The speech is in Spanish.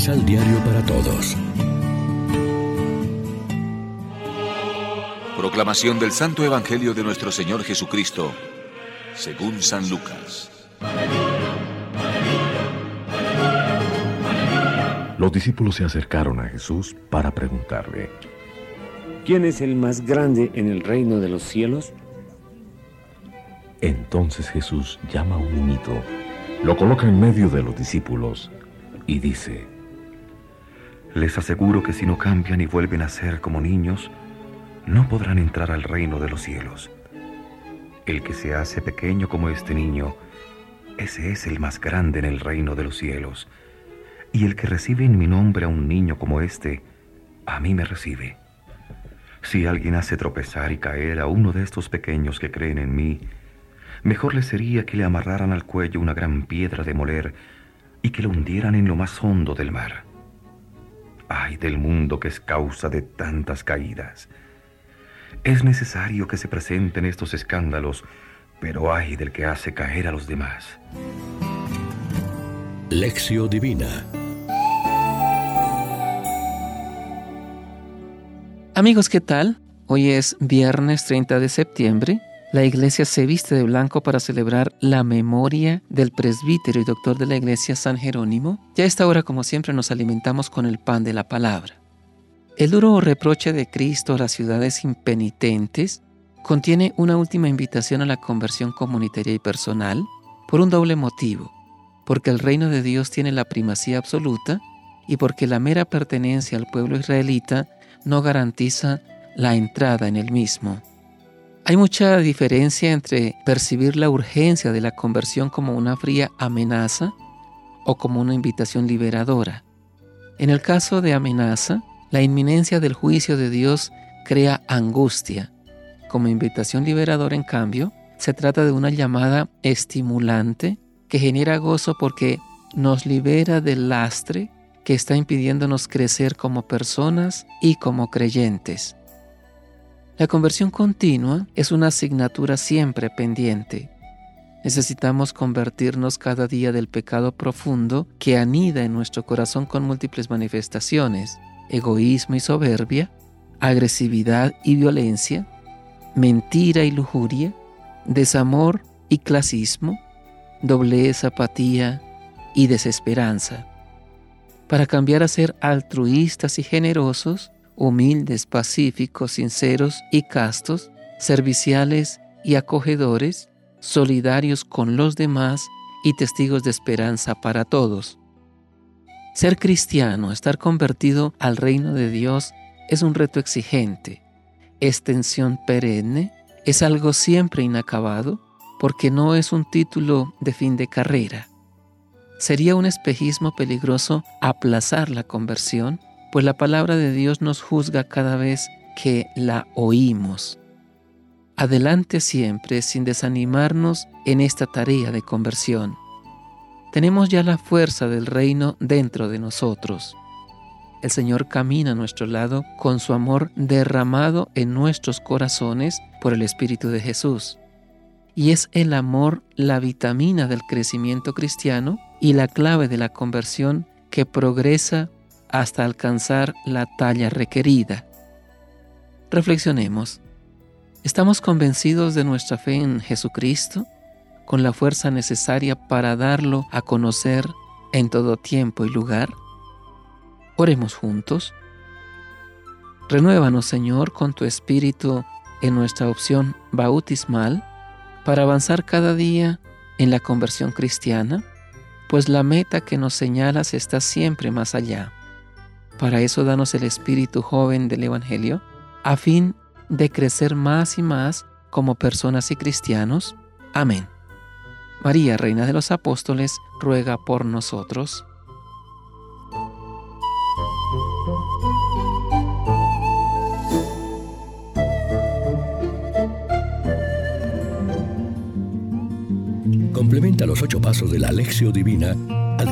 Misal Diario para Todos. Proclamación del Santo Evangelio de nuestro Señor Jesucristo, según San Lucas. Los discípulos se acercaron a Jesús para preguntarle, ¿quién es el más grande en el reino de los cielos? Entonces Jesús llama a un niñito, lo coloca en medio de los discípulos y dice, Les aseguro que si no cambian y vuelven a ser como niños, no podrán entrar al reino de los cielos. El que se hace pequeño como este niño, ese es el más grande en el reino de los cielos. Y el que recibe en mi nombre a un niño como este, a mí me recibe. Si alguien hace tropezar y caer a uno de estos pequeños que creen en mí, mejor le sería que le amarraran al cuello una gran piedra de moler y que lo hundieran en lo más hondo del mar. Ay del mundo que es causa de tantas caídas. Es necesario que se presenten estos escándalos, pero ay del que hace caer a los demás. Lección Divina Amigos, ¿qué tal? Hoy es viernes 30 de septiembre. La iglesia se viste de blanco para celebrar la memoria del presbítero y doctor de la iglesia San Jerónimo. Ya esta hora, como siempre, nos alimentamos con el pan de la palabra. El duro reproche de Cristo a las ciudades impenitentes contiene una última invitación a la conversión comunitaria y personal por un doble motivo, porque el reino de Dios tiene la primacía absoluta y porque la mera pertenencia al pueblo israelita no garantiza la entrada en el mismo. Hay mucha diferencia entre percibir la urgencia de la conversión como una fría amenaza o como una invitación liberadora. En el caso de amenaza, la inminencia del juicio de Dios crea angustia. Como invitación liberadora, en cambio, se trata de una llamada estimulante que genera gozo porque nos libera del lastre que está impidiéndonos crecer como personas y como creyentes. La conversión continua es una asignatura siempre pendiente. Necesitamos convertirnos cada día del pecado profundo que anida en nuestro corazón con múltiples manifestaciones egoísmo y soberbia, agresividad y violencia, mentira y lujuria, desamor y clasismo, doblez, apatía y desesperanza. Para cambiar a ser altruistas y generosos, humildes, pacíficos, sinceros y castos, serviciales y acogedores, solidarios con los demás y testigos de esperanza para todos. Ser cristiano, estar convertido al reino de Dios, es un reto exigente. Es tensión perenne, es algo siempre inacabado, porque no es un título de fin de carrera. Sería un espejismo peligroso aplazar la conversión, pues la palabra de Dios nos juzga cada vez que la oímos. Adelante siempre sin desanimarnos en esta tarea de conversión. Tenemos ya la fuerza del reino dentro de nosotros. El Señor camina a nuestro lado con su amor derramado en nuestros corazones por el Espíritu de Jesús. Y es el amor la vitamina del crecimiento cristiano y la clave de la conversión que progresa hasta alcanzar la talla requerida. Reflexionemos. ¿Estamos convencidos de nuestra fe en Jesucristo? con la fuerza necesaria para darlo a conocer en todo tiempo y lugar? Oremos juntos. Renuévanos, Señor, con tu Espíritu en nuestra opción bautismal para avanzar cada día en la conversión cristiana, pues la meta que nos señalas está siempre más allá. Para eso danos el espíritu joven del Evangelio, a fin de crecer más y más como personas y cristianos. Amén. María, Reina de los Apóstoles, ruega por nosotros. Complementa los ocho pasos de la Alexio Divina